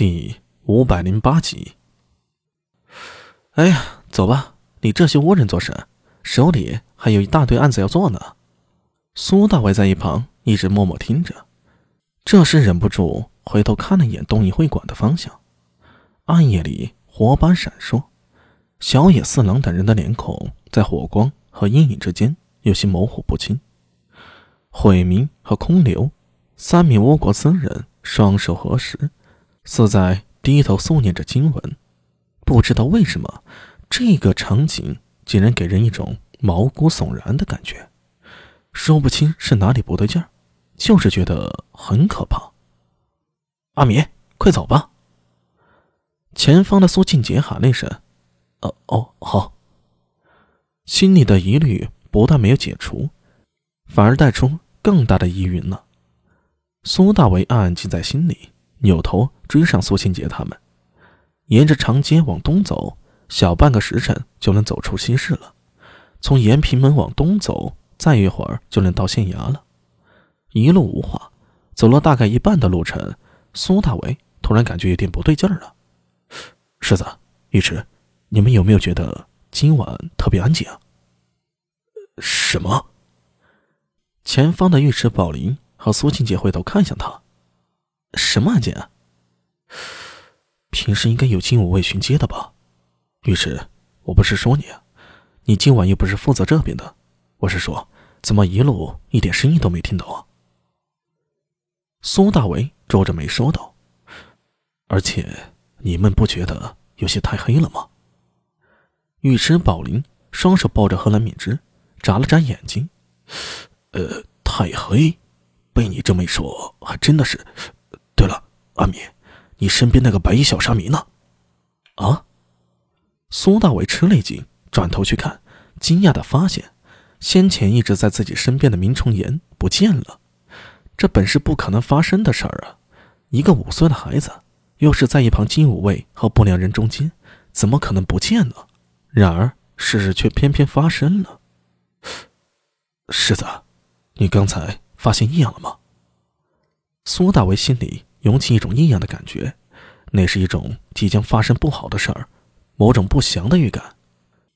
第五百零八集。哎呀，走吧，你这些倭人做甚？手里还有一大堆案子要做呢。苏大伟在一旁一直默默听着，这时忍不住回头看了一眼东仪会馆的方向。暗夜里火把闪烁，小野四郎等人的脸孔在火光和阴影之间有些模糊不清。毁明和空流三名倭国僧人双手合十。似在低头诵念着经文，不知道为什么，这个场景竟然给人一种毛骨悚然的感觉，说不清是哪里不对劲儿，就是觉得很可怕。阿米，快走吧！前方的苏庆杰喊了一声：“哦哦，好。”心里的疑虑不但没有解除，反而带出更大的疑云了。苏大为暗暗记在心里。扭头追上苏清杰他们，沿着长街往东走，小半个时辰就能走出西市了。从延平门往东走，再一会儿就能到县衙了。一路无话，走了大概一半的路程，苏大为突然感觉有点不对劲儿了。世子、尉迟，你们有没有觉得今晚特别安静？啊？什么？前方的尉迟宝林和苏庆杰回头看向他。什么案件啊？平时应该有金武卫巡街的吧？尉迟，我不是说你啊，你今晚又不是负责这边的，我是说，怎么一路一点声音都没听到啊？苏大为皱着眉说道：“而且你们不觉得有些太黑了吗？”尉迟宝林双手抱着荷兰敏之，眨了眨眼睛：“呃，太黑，被你这么一说，还真的是。”对了，阿米，你身边那个白衣小沙弥呢？啊！苏大伟吃了一惊，转头去看，惊讶的发现，先前一直在自己身边的明崇言不见了。这本是不可能发生的事儿啊！一个五岁的孩子，又是在一旁金武卫和不良人中间，怎么可能不见呢？然而事实却偏偏发生了。世子，你刚才发现异样了吗？苏大为心里。涌起一种异样的感觉，那是一种即将发生不好的事儿，某种不祥的预感。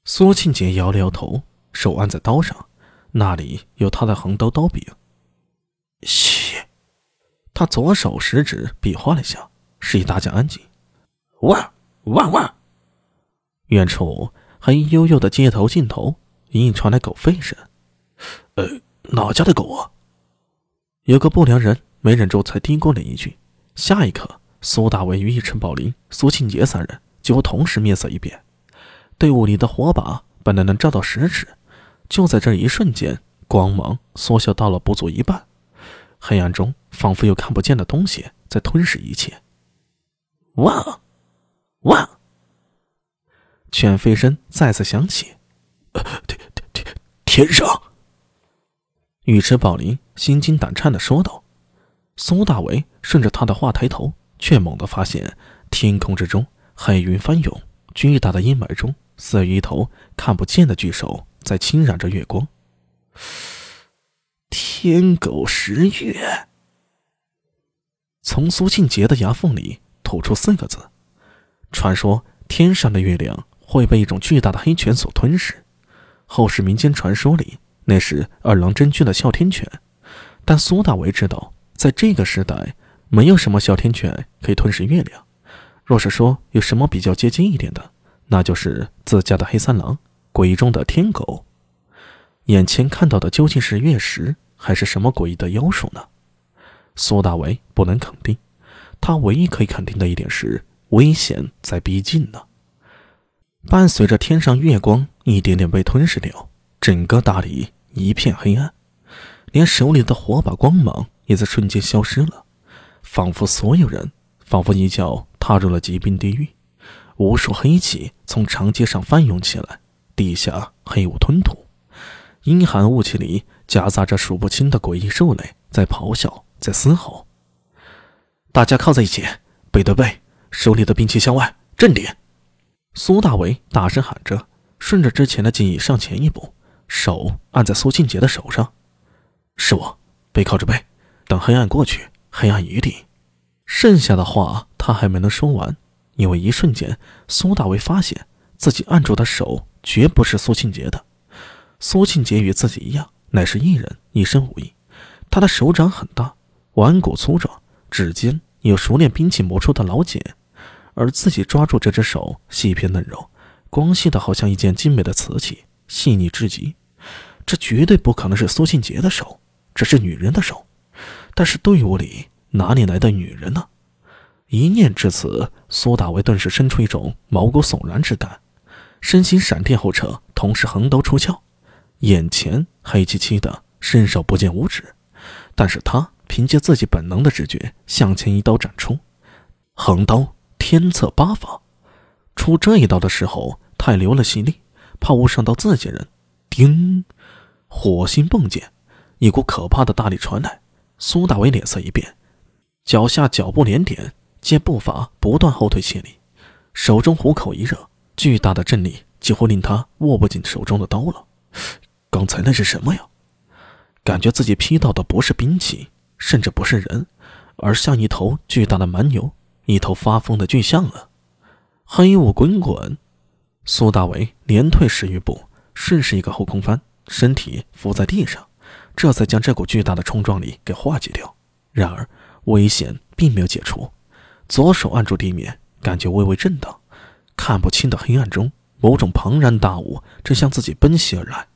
苏庆杰摇了摇头，手按在刀上，那里有他的横刀刀柄。嘘，他左手食指比划了一下，示意大家安静。汪汪汪！远处黑幽幽的街头尽头，隐隐传来狗吠声。呃，哪家的狗啊？有个不良人没忍住，才嘀咕了一句。下一刻，苏大为与一陈宝林、苏庆杰三人几乎同时面色一变。队伍里的火把本来能照到十尺，就在这一瞬间，光芒缩小到了不足一半。黑暗中，仿佛有看不见的东西在吞噬一切。汪，汪！犬吠声再次响起。天天天，天上！尉迟宝林心惊胆颤的说道。苏大为顺着他的话抬头，却猛地发现天空之中黑云翻涌，巨大的阴霾中似一头看不见的巨手在侵染着月光。天狗食月，从苏庆杰的牙缝里吐出四个字。传说天上的月亮会被一种巨大的黑犬所吞噬，后世民间传说里那是二郎真君的哮天犬，但苏大为知道。在这个时代，没有什么哮天犬可以吞噬月亮。若是说有什么比较接近一点的，那就是自家的黑三郎，诡中的天狗。眼前看到的究竟是月食，还是什么诡异的妖术呢？苏大为不能肯定。他唯一可以肯定的一点是，危险在逼近呢。伴随着天上月光一点点被吞噬掉，整个大理一片黑暗，连手里的火把光芒。也在瞬间消失了，仿佛所有人，仿佛一脚踏入了极冰地狱。无数黑气从长街上翻涌起来，地下黑雾吞吐，阴寒雾气里夹杂着数不清的诡异兽类在咆哮，在嘶吼。大家靠在一起，背对背，手里的兵器向外，镇定！苏大为大声喊着，顺着之前的记忆上前一步，手按在苏庆杰的手上。是我，背靠着背。等黑暗过去，黑暗一定。剩下的话他还没能说完，因为一瞬间，苏大为发现自己按住的手绝不是苏庆杰的。苏庆杰与自己一样，乃是艺人，一身武艺。他的手掌很大，腕骨粗壮，指尖有熟练兵器磨出的老茧，而自己抓住这只手，细皮嫩肉，光细的好像一件精美的瓷器，细腻至极。这绝对不可能是苏庆杰的手，这是女人的手。但是队伍里哪里来的女人呢？一念至此，苏大为顿时生出一种毛骨悚然之感，身形闪电后撤，同时横刀出鞘，眼前黑漆漆的，伸手不见五指。但是他凭借自己本能的直觉，向前一刀斩出，横刀天策八法。出这一刀的时候，太留了心力，怕误伤到自己人。叮，火星迸溅，一股可怕的大力传来。苏大为脸色一变，脚下脚步连点，借步伐不断后退卸力，手中虎口一热，巨大的震力几乎令他握不紧手中的刀了。刚才那是什么呀？感觉自己劈到的不是兵器，甚至不是人，而像一头巨大的蛮牛，一头发疯的巨象啊！黑雾滚滚，苏大为连退十余步，顺势一个后空翻，身体伏在地上，这才将这股巨大的冲撞力给化解掉。然而危险并没有解除，左手按住地面，感觉微微震荡，看不清的黑暗中，某种庞然大物正向自己奔袭而来。